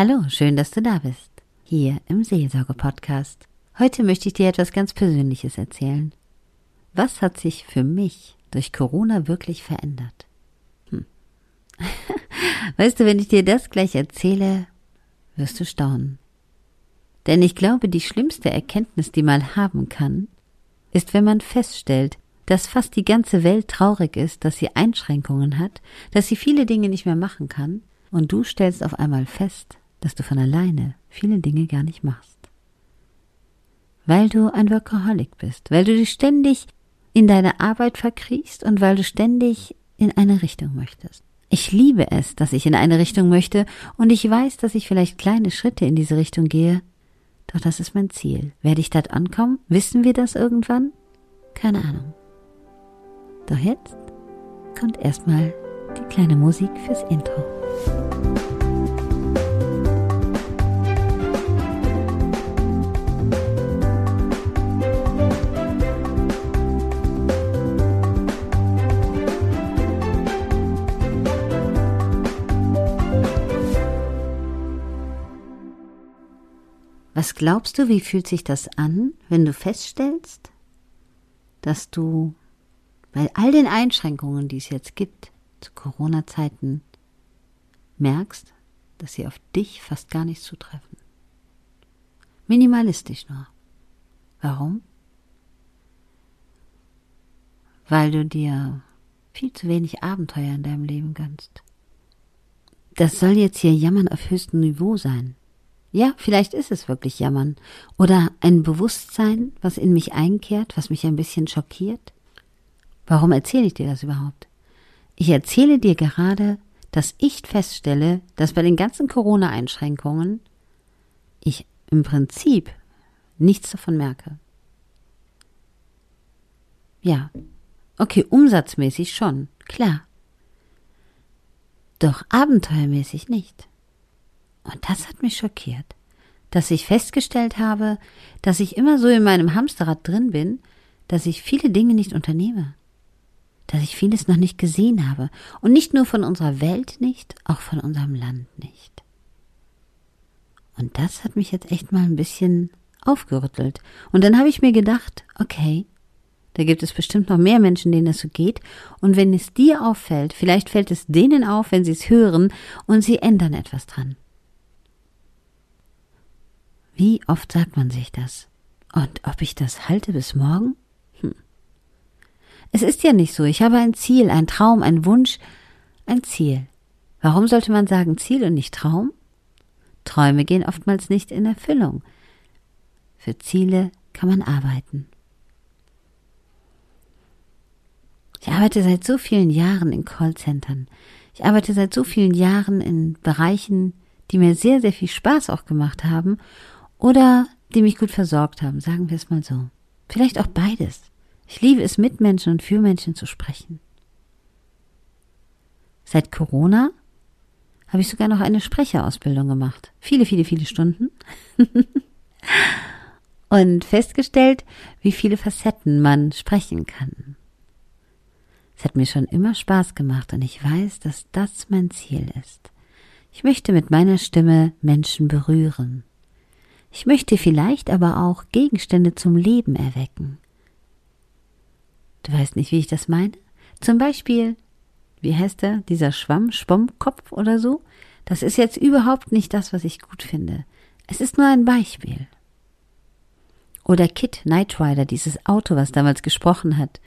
Hallo, schön, dass du da bist. Hier im Seelsorge-Podcast. Heute möchte ich dir etwas ganz Persönliches erzählen. Was hat sich für mich durch Corona wirklich verändert? Hm. weißt du, wenn ich dir das gleich erzähle, wirst du staunen. Denn ich glaube, die schlimmste Erkenntnis, die man haben kann, ist, wenn man feststellt, dass fast die ganze Welt traurig ist, dass sie Einschränkungen hat, dass sie viele Dinge nicht mehr machen kann, und du stellst auf einmal fest, dass du von alleine viele Dinge gar nicht machst. Weil du ein Workaholic bist, weil du dich ständig in deine Arbeit verkriechst und weil du ständig in eine Richtung möchtest. Ich liebe es, dass ich in eine Richtung möchte und ich weiß, dass ich vielleicht kleine Schritte in diese Richtung gehe, doch das ist mein Ziel. Werde ich dort ankommen? Wissen wir das irgendwann? Keine Ahnung. Doch jetzt kommt erstmal die kleine Musik fürs Intro. Glaubst du, wie fühlt sich das an, wenn du feststellst, dass du bei all den Einschränkungen, die es jetzt gibt, zu Corona-Zeiten, merkst, dass sie auf dich fast gar nicht zutreffen? Minimalistisch nur. Warum? Weil du dir viel zu wenig Abenteuer in deinem Leben gönnst. Das soll jetzt hier Jammern auf höchstem Niveau sein. Ja, vielleicht ist es wirklich Jammern. Oder ein Bewusstsein, was in mich einkehrt, was mich ein bisschen schockiert. Warum erzähle ich dir das überhaupt? Ich erzähle dir gerade, dass ich feststelle, dass bei den ganzen Corona-Einschränkungen ich im Prinzip nichts davon merke. Ja, okay, umsatzmäßig schon, klar. Doch abenteuermäßig nicht. Und das hat mich schockiert, dass ich festgestellt habe, dass ich immer so in meinem Hamsterrad drin bin, dass ich viele Dinge nicht unternehme, dass ich vieles noch nicht gesehen habe und nicht nur von unserer Welt nicht, auch von unserem Land nicht. Und das hat mich jetzt echt mal ein bisschen aufgerüttelt. Und dann habe ich mir gedacht, okay, da gibt es bestimmt noch mehr Menschen, denen es so geht. Und wenn es dir auffällt, vielleicht fällt es denen auf, wenn sie es hören und sie ändern etwas dran. Wie oft sagt man sich das? Und ob ich das halte bis morgen? Hm. Es ist ja nicht so. Ich habe ein Ziel, ein Traum, ein Wunsch, ein Ziel. Warum sollte man sagen Ziel und nicht Traum? Träume gehen oftmals nicht in Erfüllung. Für Ziele kann man arbeiten. Ich arbeite seit so vielen Jahren in Callcentern. Ich arbeite seit so vielen Jahren in Bereichen, die mir sehr, sehr viel Spaß auch gemacht haben oder die mich gut versorgt haben, sagen wir es mal so. Vielleicht auch beides. Ich liebe es, mit Menschen und für Menschen zu sprechen. Seit Corona habe ich sogar noch eine Sprecherausbildung gemacht. Viele, viele, viele Stunden. und festgestellt, wie viele Facetten man sprechen kann. Es hat mir schon immer Spaß gemacht und ich weiß, dass das mein Ziel ist. Ich möchte mit meiner Stimme Menschen berühren. Ich möchte vielleicht aber auch Gegenstände zum Leben erwecken. Du weißt nicht, wie ich das meine? Zum Beispiel, wie heißt der, dieser Schwamm, Schwammkopf oder so? Das ist jetzt überhaupt nicht das, was ich gut finde. Es ist nur ein Beispiel. Oder Kit Knight Rider, dieses Auto, was damals gesprochen hat.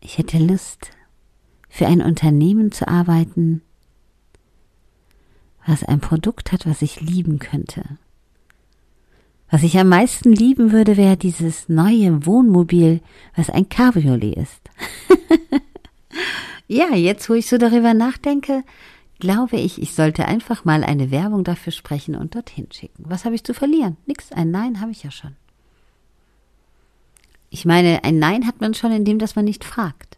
Ich hätte Lust, für ein Unternehmen zu arbeiten, was ein Produkt hat, was ich lieben könnte. Was ich am meisten lieben würde, wäre dieses neue Wohnmobil, was ein Cabriolet ist. ja, jetzt wo ich so darüber nachdenke, glaube ich, ich sollte einfach mal eine Werbung dafür sprechen und dorthin schicken. Was habe ich zu verlieren? Nix, ein Nein habe ich ja schon. Ich meine, ein Nein hat man schon, indem dass man nicht fragt.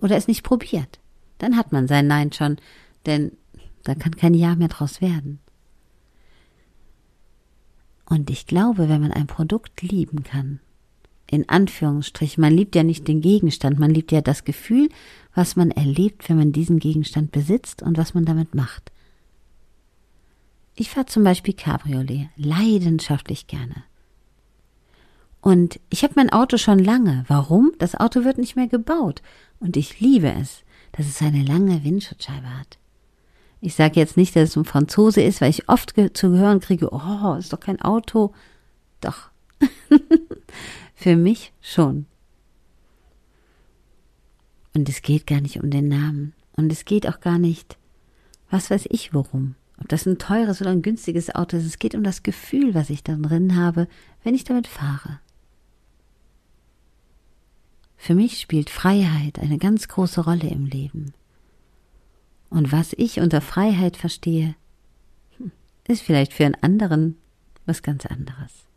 Oder es nicht probiert. Dann hat man sein Nein schon, denn da kann kein Ja mehr draus werden. Und ich glaube, wenn man ein Produkt lieben kann, in Anführungsstrichen. Man liebt ja nicht den Gegenstand, man liebt ja das Gefühl, was man erlebt, wenn man diesen Gegenstand besitzt und was man damit macht. Ich fahre zum Beispiel Cabriolet, leidenschaftlich gerne. Und ich habe mein Auto schon lange. Warum? Das Auto wird nicht mehr gebaut. Und ich liebe es, dass es eine lange Windschutzscheibe hat. Ich sage jetzt nicht, dass es ein Franzose ist, weil ich oft zu hören kriege, oh, ist doch kein Auto. Doch. Für mich schon. Und es geht gar nicht um den Namen. Und es geht auch gar nicht, was weiß ich worum. Ob das ein teures oder ein günstiges Auto ist. Es geht um das Gefühl, was ich da drin habe, wenn ich damit fahre. Für mich spielt Freiheit eine ganz große Rolle im Leben. Und was ich unter Freiheit verstehe, hm, ist vielleicht für einen anderen was ganz anderes.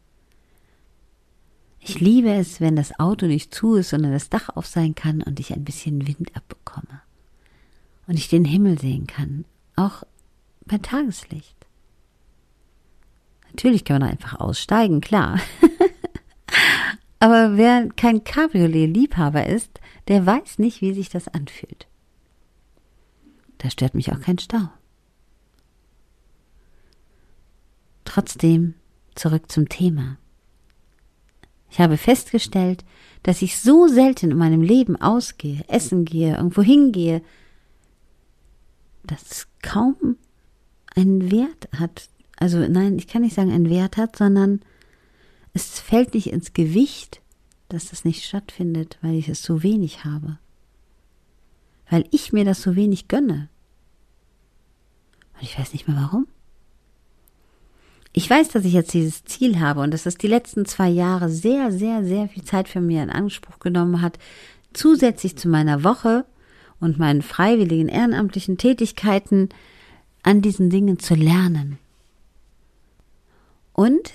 Ich liebe es, wenn das Auto nicht zu ist, sondern das Dach auf sein kann und ich ein bisschen Wind abbekomme. Und ich den Himmel sehen kann, auch bei Tageslicht. Natürlich kann man einfach aussteigen, klar. Aber wer kein Cabriolet-Liebhaber ist, der weiß nicht, wie sich das anfühlt. Da stört mich auch kein Stau. Trotzdem zurück zum Thema. Ich habe festgestellt, dass ich so selten in meinem Leben ausgehe, essen gehe, irgendwo hingehe, dass es kaum einen Wert hat. Also nein, ich kann nicht sagen, einen Wert hat, sondern es fällt nicht ins Gewicht, dass das nicht stattfindet, weil ich es so wenig habe. Weil ich mir das so wenig gönne. Und ich weiß nicht mehr warum. Ich weiß, dass ich jetzt dieses Ziel habe und dass es die letzten zwei Jahre sehr, sehr, sehr viel Zeit für mich in Anspruch genommen hat, zusätzlich zu meiner Woche und meinen freiwilligen ehrenamtlichen Tätigkeiten an diesen Dingen zu lernen. Und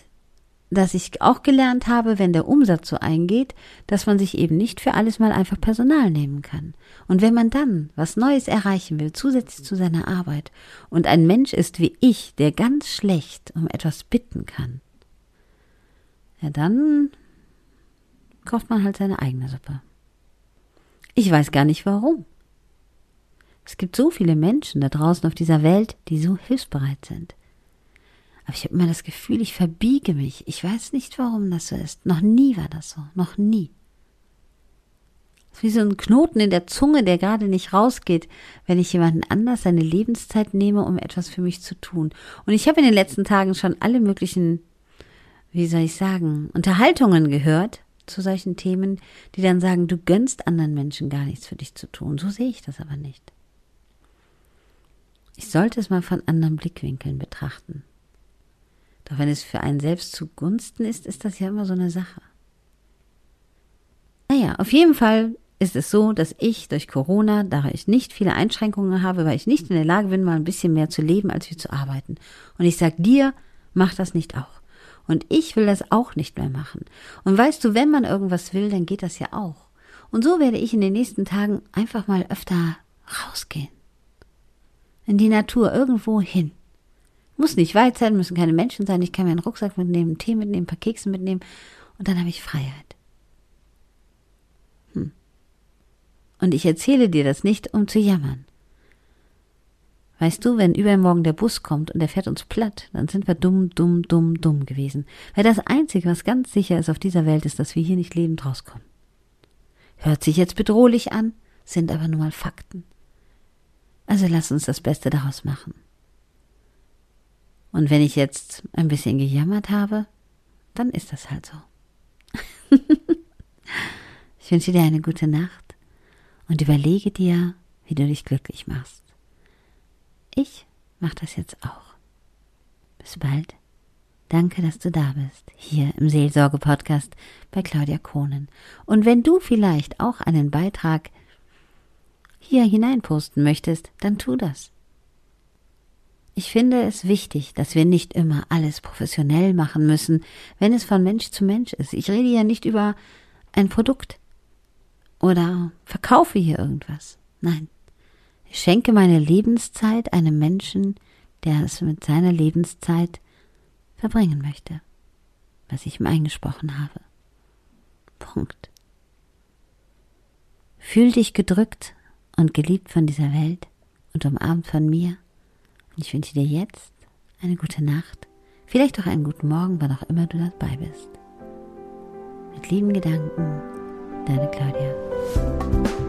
dass ich auch gelernt habe, wenn der Umsatz so eingeht, dass man sich eben nicht für alles mal einfach Personal nehmen kann. Und wenn man dann was Neues erreichen will, zusätzlich zu seiner Arbeit, und ein Mensch ist wie ich, der ganz schlecht um etwas bitten kann, ja dann kocht man halt seine eigene Suppe. Ich weiß gar nicht warum. Es gibt so viele Menschen da draußen auf dieser Welt, die so hilfsbereit sind. Aber ich habe immer das Gefühl, ich verbiege mich. Ich weiß nicht, warum das so ist. Noch nie war das so. Noch nie. Wie so ein Knoten in der Zunge, der gerade nicht rausgeht, wenn ich jemanden anders seine Lebenszeit nehme, um etwas für mich zu tun. Und ich habe in den letzten Tagen schon alle möglichen, wie soll ich sagen, Unterhaltungen gehört zu solchen Themen, die dann sagen, du gönnst anderen Menschen gar nichts für dich zu tun. So sehe ich das aber nicht. Ich sollte es mal von anderen Blickwinkeln betrachten. Doch wenn es für einen selbst zugunsten ist, ist das ja immer so eine Sache. Naja, auf jeden Fall ist es so, dass ich durch Corona, da ich nicht viele Einschränkungen habe, weil ich nicht in der Lage bin, mal ein bisschen mehr zu leben, als wie zu arbeiten. Und ich sag dir, mach das nicht auch. Und ich will das auch nicht mehr machen. Und weißt du, wenn man irgendwas will, dann geht das ja auch. Und so werde ich in den nächsten Tagen einfach mal öfter rausgehen. In die Natur, irgendwo hin. Muss nicht weit sein, müssen keine Menschen sein. Ich kann mir einen Rucksack mitnehmen, einen Tee mitnehmen, ein paar Kekse mitnehmen und dann habe ich Freiheit. Hm. Und ich erzähle dir das nicht, um zu jammern. Weißt du, wenn übermorgen der Bus kommt und der fährt uns platt, dann sind wir dumm, dumm, dumm, dumm gewesen. Weil das Einzige, was ganz sicher ist auf dieser Welt, ist, dass wir hier nicht lebend rauskommen. Hört sich jetzt bedrohlich an, sind aber nur mal Fakten. Also lass uns das Beste daraus machen. Und wenn ich jetzt ein bisschen gejammert habe, dann ist das halt so. ich wünsche dir eine gute Nacht und überlege dir, wie du dich glücklich machst. Ich mache das jetzt auch. Bis bald. Danke, dass du da bist, hier im Seelsorge-Podcast bei Claudia Kohnen. Und wenn du vielleicht auch einen Beitrag hier hineinposten möchtest, dann tu das. Ich finde es wichtig, dass wir nicht immer alles professionell machen müssen, wenn es von Mensch zu Mensch ist. Ich rede ja nicht über ein Produkt oder verkaufe hier irgendwas. Nein. Ich schenke meine Lebenszeit einem Menschen, der es mit seiner Lebenszeit verbringen möchte, was ich ihm eingesprochen habe. Punkt. Fühl dich gedrückt und geliebt von dieser Welt und umarmt von mir. Ich wünsche dir jetzt eine gute Nacht, vielleicht auch einen guten Morgen, wann auch immer du dabei bist. Mit lieben Gedanken, deine Claudia.